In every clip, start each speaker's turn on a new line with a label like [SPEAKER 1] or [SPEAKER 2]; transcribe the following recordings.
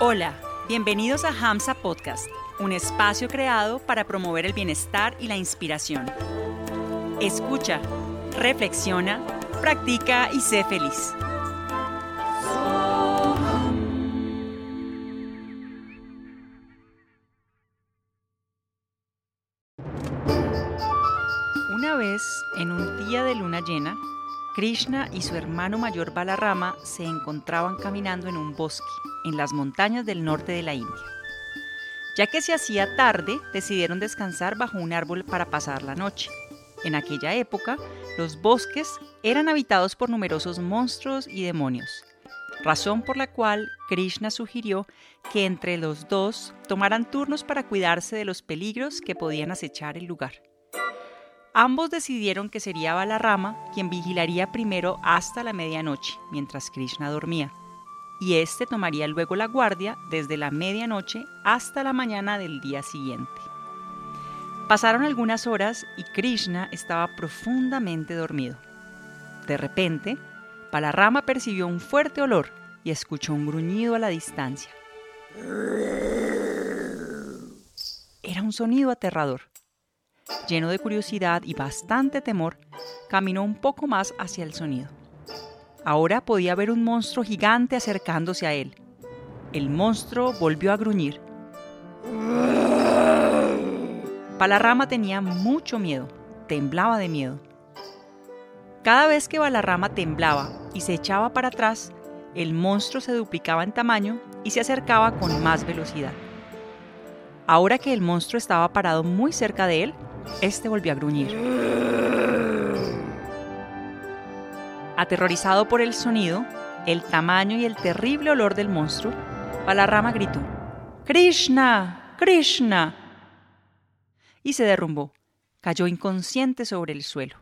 [SPEAKER 1] Hola, bienvenidos a Hamsa Podcast, un espacio creado para promover el bienestar y la inspiración. Escucha, reflexiona, practica y sé feliz. Una vez, en un día de luna llena, Krishna y su hermano mayor Balarama se encontraban caminando en un bosque en las montañas del norte de la India. Ya que se hacía tarde, decidieron descansar bajo un árbol para pasar la noche. En aquella época, los bosques eran habitados por numerosos monstruos y demonios, razón por la cual Krishna sugirió que entre los dos tomaran turnos para cuidarse de los peligros que podían acechar el lugar. Ambos decidieron que sería Balarama quien vigilaría primero hasta la medianoche, mientras Krishna dormía y éste tomaría luego la guardia desde la medianoche hasta la mañana del día siguiente. Pasaron algunas horas y Krishna estaba profundamente dormido. De repente, Balarama percibió un fuerte olor y escuchó un gruñido a la distancia. Era un sonido aterrador. Lleno de curiosidad y bastante temor, caminó un poco más hacia el sonido. Ahora podía ver un monstruo gigante acercándose a él. El monstruo volvió a gruñir. Balarrama tenía mucho miedo, temblaba de miedo. Cada vez que Balarrama temblaba y se echaba para atrás, el monstruo se duplicaba en tamaño y se acercaba con más velocidad. Ahora que el monstruo estaba parado muy cerca de él, este volvió a gruñir. Aterrorizado por el sonido, el tamaño y el terrible olor del monstruo, Balarama gritó, Krishna, Krishna. Y se derrumbó, cayó inconsciente sobre el suelo.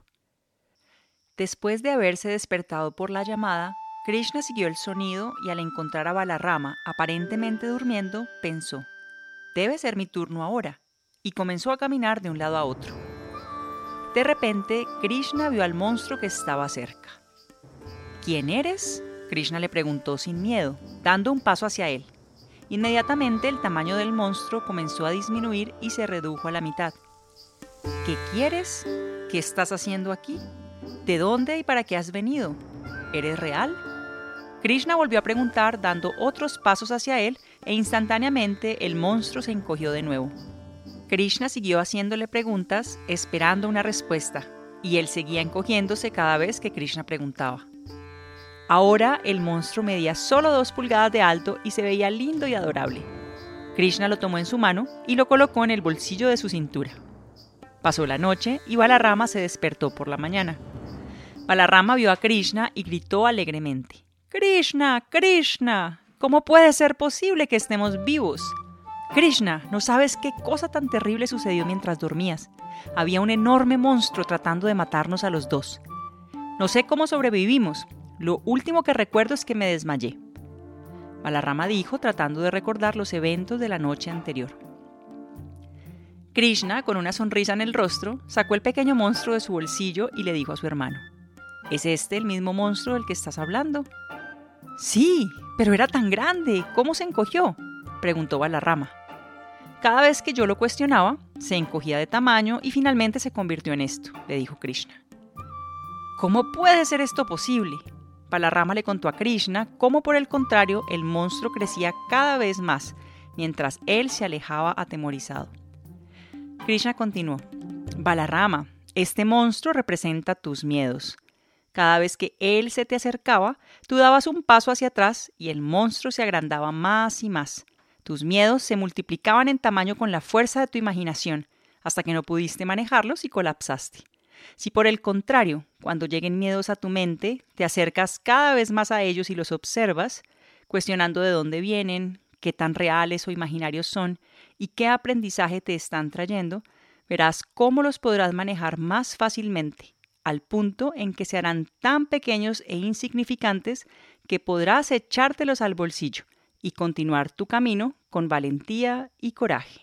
[SPEAKER 1] Después de haberse despertado por la llamada, Krishna siguió el sonido y al encontrar a Balarama aparentemente durmiendo, pensó, debe ser mi turno ahora, y comenzó a caminar de un lado a otro. De repente, Krishna vio al monstruo que estaba cerca. ¿Quién eres? Krishna le preguntó sin miedo, dando un paso hacia él. Inmediatamente el tamaño del monstruo comenzó a disminuir y se redujo a la mitad. ¿Qué quieres? ¿Qué estás haciendo aquí? ¿De dónde y para qué has venido? ¿Eres real? Krishna volvió a preguntar dando otros pasos hacia él e instantáneamente el monstruo se encogió de nuevo. Krishna siguió haciéndole preguntas esperando una respuesta y él seguía encogiéndose cada vez que Krishna preguntaba. Ahora el monstruo medía solo dos pulgadas de alto y se veía lindo y adorable. Krishna lo tomó en su mano y lo colocó en el bolsillo de su cintura. Pasó la noche y Balarama se despertó por la mañana. Balarama vio a Krishna y gritó alegremente. Krishna, Krishna, ¿cómo puede ser posible que estemos vivos? Krishna, ¿no sabes qué cosa tan terrible sucedió mientras dormías? Había un enorme monstruo tratando de matarnos a los dos. No sé cómo sobrevivimos, lo último que recuerdo es que me desmayé. Balarama dijo tratando de recordar los eventos de la noche anterior. Krishna, con una sonrisa en el rostro, sacó el pequeño monstruo de su bolsillo y le dijo a su hermano, ¿Es este el mismo monstruo del que estás hablando? Sí, pero era tan grande, ¿cómo se encogió? preguntó Balarama. Cada vez que yo lo cuestionaba, se encogía de tamaño y finalmente se convirtió en esto, le dijo Krishna. ¿Cómo puede ser esto posible? Balarama le contó a Krishna cómo por el contrario el monstruo crecía cada vez más, mientras él se alejaba atemorizado. Krishna continuó, Balarama, este monstruo representa tus miedos. Cada vez que él se te acercaba, tú dabas un paso hacia atrás y el monstruo se agrandaba más y más. Tus miedos se multiplicaban en tamaño con la fuerza de tu imaginación, hasta que no pudiste manejarlos y colapsaste. Si por el contrario, cuando lleguen miedos a tu mente, te acercas cada vez más a ellos y los observas, cuestionando de dónde vienen, qué tan reales o imaginarios son y qué aprendizaje te están trayendo, verás cómo los podrás manejar más fácilmente, al punto en que se harán tan pequeños e insignificantes que podrás echártelos al bolsillo y continuar tu camino con valentía y coraje.